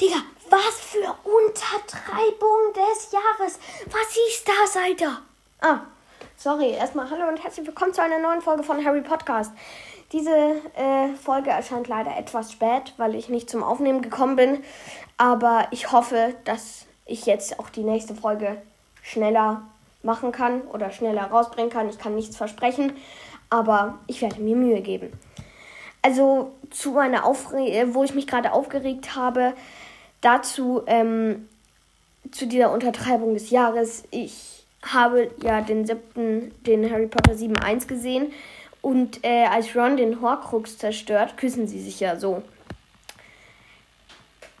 Digga, was für Untertreibung des Jahres. Was ist das, Alter? Ah, sorry. Erstmal hallo und herzlich willkommen zu einer neuen Folge von Harry Podcast. Diese äh, Folge erscheint leider etwas spät, weil ich nicht zum Aufnehmen gekommen bin. Aber ich hoffe, dass ich jetzt auch die nächste Folge schneller machen kann oder schneller rausbringen kann. Ich kann nichts versprechen, aber ich werde mir Mühe geben. Also zu meiner Aufregung, wo ich mich gerade aufgeregt habe, dazu ähm, zu dieser Untertreibung des Jahres. Ich habe ja den siebten, den Harry Potter 7.1 gesehen und äh, als Ron den Horcrux zerstört, küssen sie sich ja so.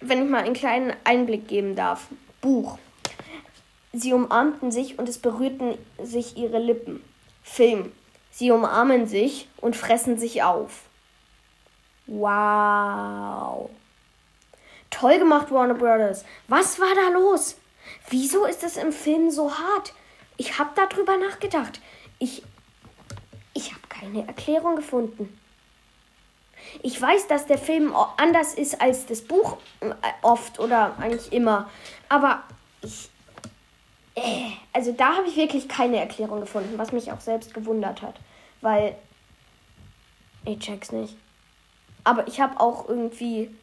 Wenn ich mal einen kleinen Einblick geben darf. Buch. Sie umarmten sich und es berührten sich ihre Lippen. Film. Sie umarmen sich und fressen sich auf. Wow. Toll gemacht, Warner Brothers. Was war da los? Wieso ist es im Film so hart? Ich habe darüber nachgedacht. Ich ich habe keine Erklärung gefunden. Ich weiß, dass der Film anders ist als das Buch äh, oft oder eigentlich immer, aber ich äh, also da habe ich wirklich keine Erklärung gefunden, was mich auch selbst gewundert hat, weil ich check's nicht. Aber ich habe auch irgendwie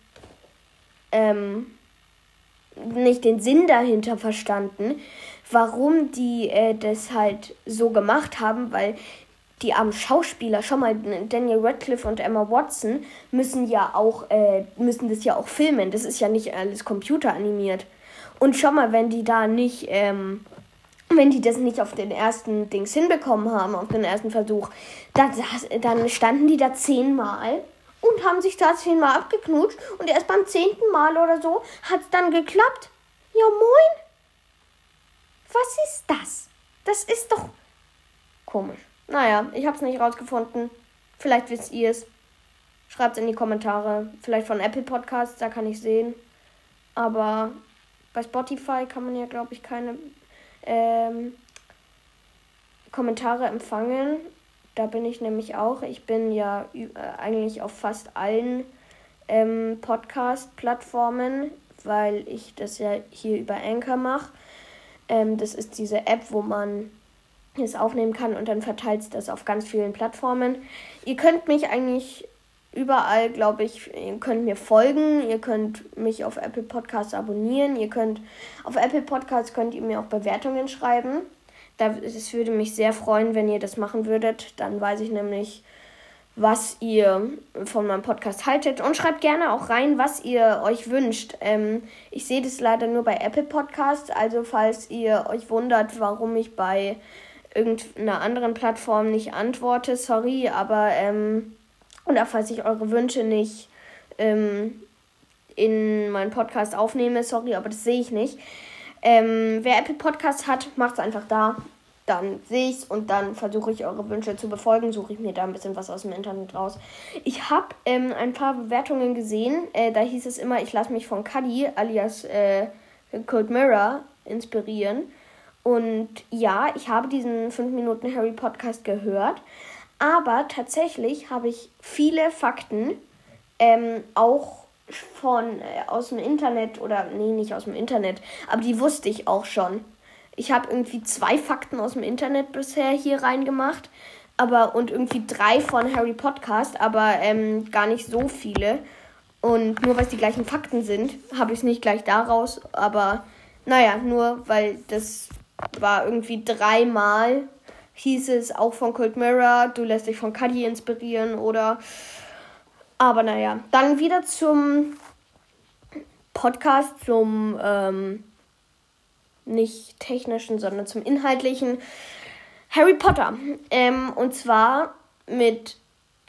ähm, nicht den Sinn dahinter verstanden, warum die äh, das halt so gemacht haben, weil die armen Schauspieler, schon mal Daniel Radcliffe und Emma Watson müssen ja auch äh, müssen das ja auch filmen. Das ist ja nicht alles computeranimiert. Und schon mal, wenn die da nicht ähm, wenn die das nicht auf den ersten Dings hinbekommen haben, auf den ersten Versuch, dann, dann standen die da zehnmal und haben sich da zehnmal abgeknutscht und erst beim zehnten Mal oder so hat es dann geklappt. Ja, moin. Was ist das? Das ist doch komisch. Naja, ich hab's nicht rausgefunden. Vielleicht wisst ihr es. Schreibt's in die Kommentare. Vielleicht von Apple Podcasts, da kann ich sehen. Aber bei Spotify kann man ja, glaube ich, keine ähm, Kommentare empfangen. Da bin ich nämlich auch. Ich bin ja äh, eigentlich auf fast allen ähm, Podcast-Plattformen, weil ich das ja hier über Anchor mache. Ähm, das ist diese App, wo man es aufnehmen kann und dann verteilt es das auf ganz vielen Plattformen. Ihr könnt mich eigentlich überall, glaube ich, ihr könnt mir folgen, ihr könnt mich auf Apple Podcasts abonnieren, ihr könnt auf Apple Podcasts könnt ihr mir auch Bewertungen schreiben. Es würde mich sehr freuen, wenn ihr das machen würdet. Dann weiß ich nämlich, was ihr von meinem Podcast haltet. Und schreibt gerne auch rein, was ihr euch wünscht. Ähm, ich sehe das leider nur bei Apple Podcasts. Also falls ihr euch wundert, warum ich bei irgendeiner anderen Plattform nicht antworte, sorry, aber ähm, oder falls ich eure Wünsche nicht ähm, in meinen Podcast aufnehme, sorry, aber das sehe ich nicht. Ähm, wer Apple Podcast hat, macht es einfach da. Dann sehe ich es und dann versuche ich eure Wünsche zu befolgen. Suche ich mir da ein bisschen was aus dem Internet raus. Ich habe ähm, ein paar Bewertungen gesehen. Äh, da hieß es immer, ich lasse mich von Cuddy alias äh, Cold Mirror inspirieren. Und ja, ich habe diesen 5 Minuten Harry Podcast gehört. Aber tatsächlich habe ich viele Fakten ähm, auch von äh, aus dem Internet oder nee, nicht aus dem Internet, aber die wusste ich auch schon. Ich habe irgendwie zwei Fakten aus dem Internet bisher hier reingemacht, aber und irgendwie drei von Harry Podcast, aber ähm, gar nicht so viele. Und nur weil es die gleichen Fakten sind, habe ich es nicht gleich daraus, aber naja, nur weil das war irgendwie dreimal hieß es auch von Cold Mirror, du lässt dich von Cuddy inspirieren oder aber naja, dann wieder zum Podcast, zum ähm, nicht technischen, sondern zum inhaltlichen Harry Potter. Ähm, und zwar mit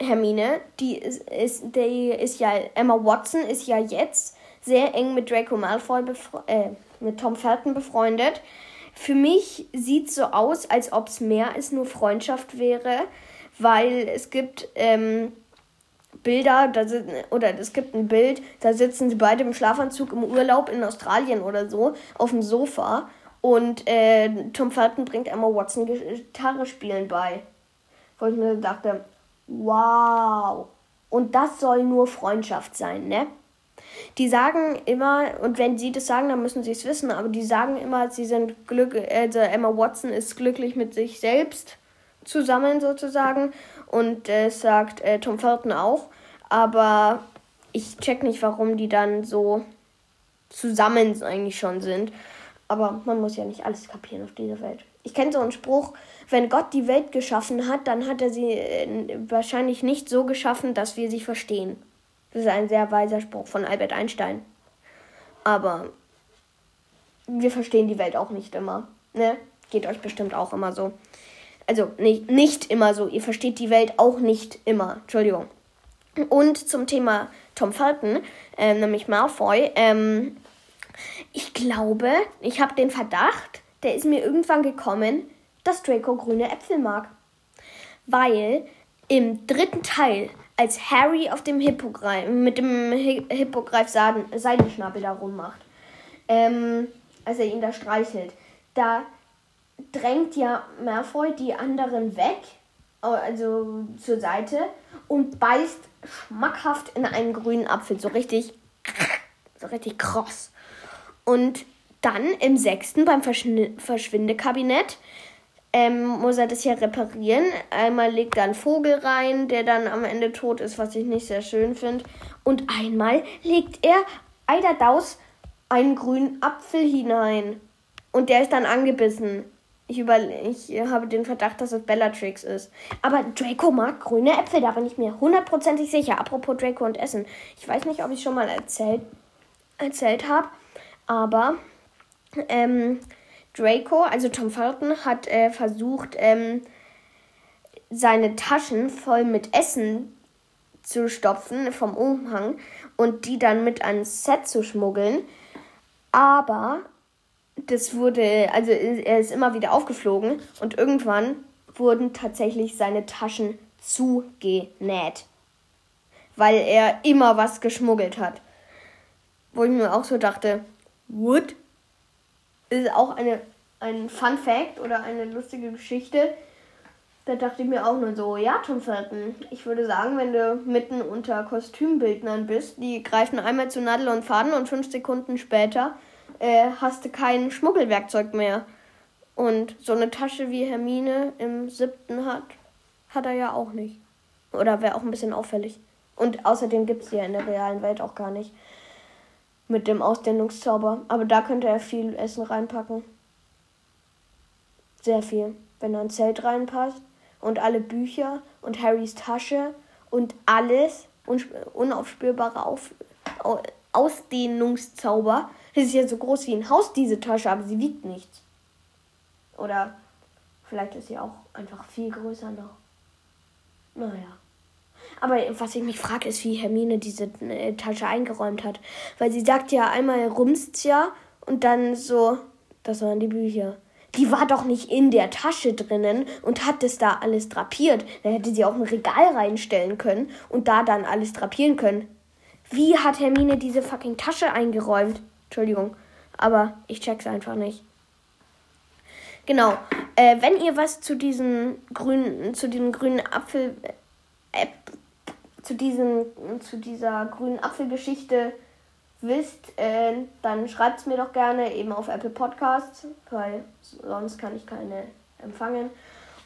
Hermine, die ist, ist, die ist ja, Emma Watson ist ja jetzt sehr eng mit Draco Malfoy, äh, mit Tom Felton befreundet. Für mich sieht so aus, als ob es mehr als nur Freundschaft wäre, weil es gibt ähm, Bilder, da sind, oder es gibt ein Bild, da sitzen sie beide im Schlafanzug im Urlaub in Australien oder so auf dem Sofa und äh, Tom Felton bringt Emma Watson Gitarre spielen bei. Wo ich mir dachte, wow. Und das soll nur Freundschaft sein, ne? die sagen immer, und wenn sie das sagen, dann müssen sie es wissen, aber die sagen immer, sie sind glücklich, also Emma Watson ist glücklich mit sich selbst zusammen sozusagen. Und äh, sagt äh, Tom Felton auch. Aber ich check nicht, warum die dann so zusammen eigentlich schon sind. Aber man muss ja nicht alles kapieren auf dieser Welt. Ich kenne so einen Spruch, wenn Gott die Welt geschaffen hat, dann hat er sie äh, wahrscheinlich nicht so geschaffen, dass wir sie verstehen. Das ist ein sehr weiser Spruch von Albert Einstein. Aber wir verstehen die Welt auch nicht immer. Ne? Geht euch bestimmt auch immer so. Also nicht, nicht immer so. Ihr versteht die Welt auch nicht immer. Entschuldigung. Und zum Thema Tom Felton, ähm, nämlich Malfoy. Ähm, ich glaube, ich habe den Verdacht, der ist mir irgendwann gekommen, dass Draco grüne Äpfel mag. Weil im dritten Teil, als Harry auf dem Hippogreif, mit dem Hippogreif Seidenschnabel da rummacht, ähm, als er ihn da streichelt, da drängt ja Malfoy die anderen weg, also zur Seite, und beißt schmackhaft in einen grünen Apfel. So richtig, so richtig kross. Und dann im sechsten beim Verschwindekabinett ähm, muss er das ja reparieren. Einmal legt er einen Vogel rein, der dann am Ende tot ist, was ich nicht sehr schön finde. Und einmal legt er Eiderdaus einen grünen Apfel hinein. Und der ist dann angebissen. Ich, über, ich habe den Verdacht, dass es Bellatrix ist. Aber Draco mag grüne Äpfel, da bin ich mir hundertprozentig sicher. Apropos Draco und Essen. Ich weiß nicht, ob ich schon mal erzählt, erzählt habe, aber ähm, Draco, also Tom Felton, hat äh, versucht, ähm, seine Taschen voll mit Essen zu stopfen vom Umhang und die dann mit ans Set zu schmuggeln. Aber das wurde, also er ist immer wieder aufgeflogen und irgendwann wurden tatsächlich seine Taschen zugenäht. Weil er immer was geschmuggelt hat. Wo ich mir auch so dachte, Wood ist auch eine, ein Fun Fact oder eine lustige Geschichte. Da dachte ich mir auch nur so, ja, Tom Felton, ich würde sagen, wenn du mitten unter Kostümbildnern bist, die greifen einmal zu Nadel und Faden und fünf Sekunden später äh, hast du kein Schmuggelwerkzeug mehr. Und so eine Tasche wie Hermine im siebten hat, hat er ja auch nicht. Oder wäre auch ein bisschen auffällig. Und außerdem gibt es die ja in der realen Welt auch gar nicht. Mit dem Ausdehnungszauber. Aber da könnte er viel Essen reinpacken. Sehr viel. Wenn er ein Zelt reinpasst und alle Bücher und Harrys Tasche und alles unaufspürbare Auf Ausdehnungszauber das ist ja so groß wie ein Haus, diese Tasche, aber sie wiegt nichts. Oder vielleicht ist sie auch einfach viel größer noch. Naja. Aber was ich mich frage, ist, wie Hermine diese äh, Tasche eingeräumt hat. Weil sie sagt ja einmal rumst ja und dann so, das waren die Bücher. Die war doch nicht in der Tasche drinnen und hat das da alles drapiert. Da hätte sie auch ein Regal reinstellen können und da dann alles drapieren können. Wie hat Hermine diese fucking Tasche eingeräumt? Entschuldigung. Aber ich check's einfach nicht. Genau. Äh, wenn ihr was zu diesen grünen, zu diesem grünen Apfel, äh, zu diesem, zu dieser grünen Apfelgeschichte wisst, äh, dann schreibt's mir doch gerne eben auf Apple Podcasts, weil sonst kann ich keine empfangen.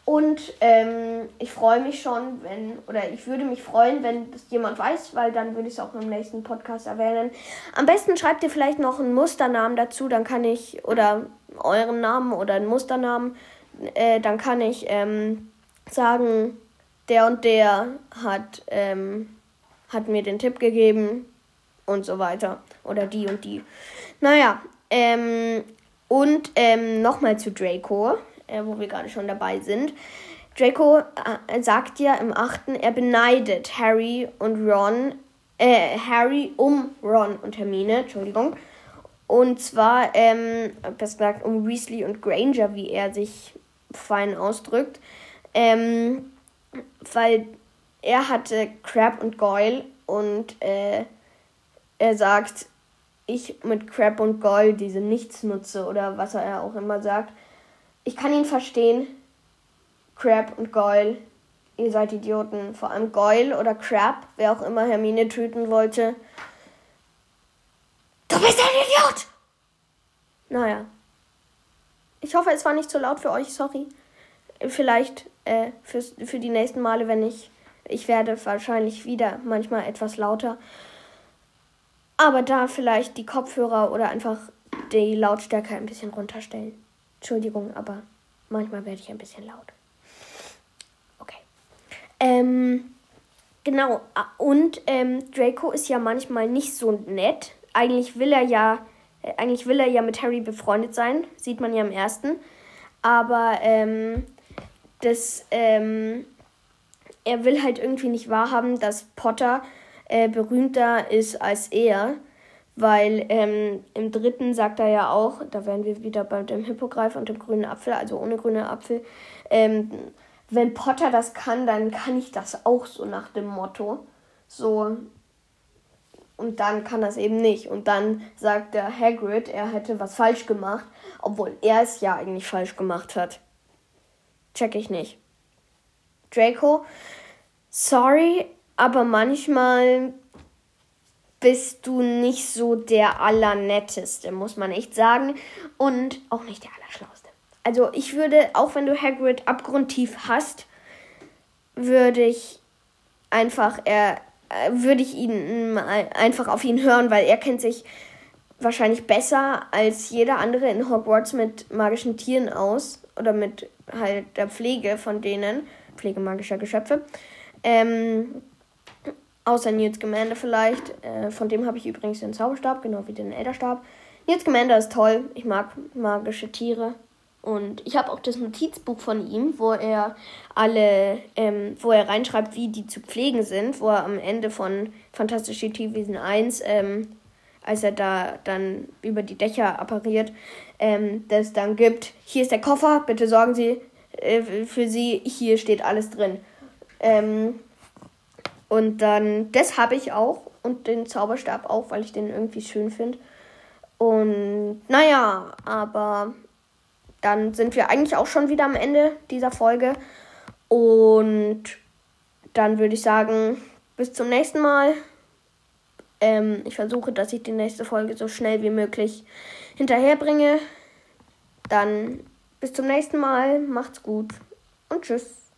Und ähm, ich freue mich schon, wenn, oder ich würde mich freuen, wenn das jemand weiß, weil dann würde ich es auch im nächsten Podcast erwähnen. Am besten schreibt ihr vielleicht noch einen Musternamen dazu, dann kann ich, oder euren Namen oder einen Musternamen, äh, dann kann ich ähm, sagen, der und der hat, ähm, hat mir den Tipp gegeben und so weiter. Oder die und die. Naja, ähm, und ähm, nochmal zu Draco äh, wo wir gerade schon dabei sind. Draco äh, sagt ja im achten, er beneidet Harry und Ron, äh, Harry um Ron und Hermine, Entschuldigung. Und zwar, ähm, besser gesagt, um Weasley und Granger, wie er sich fein ausdrückt. Ähm, weil er hatte Crab und Goyle und äh, er sagt, ich mit Crab und Goyle diese Nichtsnutze oder was er auch immer sagt, ich kann ihn verstehen. Crab und Goyle, ihr seid Idioten. Vor allem Goyle oder Crab, wer auch immer Hermine töten wollte. bist ein Idiot! Naja. Ich hoffe, es war nicht zu laut für euch, sorry. Vielleicht äh, fürs, für die nächsten Male, wenn ich. Ich werde wahrscheinlich wieder manchmal etwas lauter. Aber da vielleicht die Kopfhörer oder einfach die Lautstärke ein bisschen runterstellen. Entschuldigung, aber manchmal werde ich ein bisschen laut. Okay. Ähm, genau. Und ähm, Draco ist ja manchmal nicht so nett. Eigentlich will er ja, äh, eigentlich will er ja mit Harry befreundet sein. Sieht man ja im ersten. Aber ähm, das, ähm, er will halt irgendwie nicht wahrhaben, dass Potter äh, berühmter ist als er. Weil ähm, im dritten sagt er ja auch, da wären wir wieder bei dem Hippogreif und dem grünen Apfel, also ohne grünen Apfel, ähm, wenn Potter das kann, dann kann ich das auch so nach dem Motto. So. Und dann kann das eben nicht. Und dann sagt der Hagrid, er hätte was falsch gemacht, obwohl er es ja eigentlich falsch gemacht hat. Check ich nicht. Draco, sorry, aber manchmal bist du nicht so der Allernetteste, muss man echt sagen. Und auch nicht der Allerschlauste. Also ich würde, auch wenn du Hagrid abgrundtief hast, würde ich einfach, er, äh, würde ich ihn einfach auf ihn hören, weil er kennt sich wahrscheinlich besser als jeder andere in Hogwarts mit magischen Tieren aus oder mit halt der Pflege von denen, Pflege magischer Geschöpfe. Ähm, außer Newt Scamander vielleicht. Äh, von dem habe ich übrigens den Zauberstab, genau wie den Elderstab. Newt Scamander ist toll. Ich mag magische Tiere. Und ich habe auch das Notizbuch von ihm, wo er alle, ähm, wo er reinschreibt, wie die zu pflegen sind, wo er am Ende von Fantastische Tierwesen 1, ähm, als er da dann über die Dächer appariert, ähm, das dann gibt, hier ist der Koffer, bitte sorgen Sie äh, für Sie, hier steht alles drin. Ähm, und dann, das habe ich auch und den Zauberstab auch, weil ich den irgendwie schön finde. Und naja, aber dann sind wir eigentlich auch schon wieder am Ende dieser Folge. Und dann würde ich sagen, bis zum nächsten Mal. Ähm, ich versuche, dass ich die nächste Folge so schnell wie möglich hinterherbringe. Dann bis zum nächsten Mal. Macht's gut und tschüss.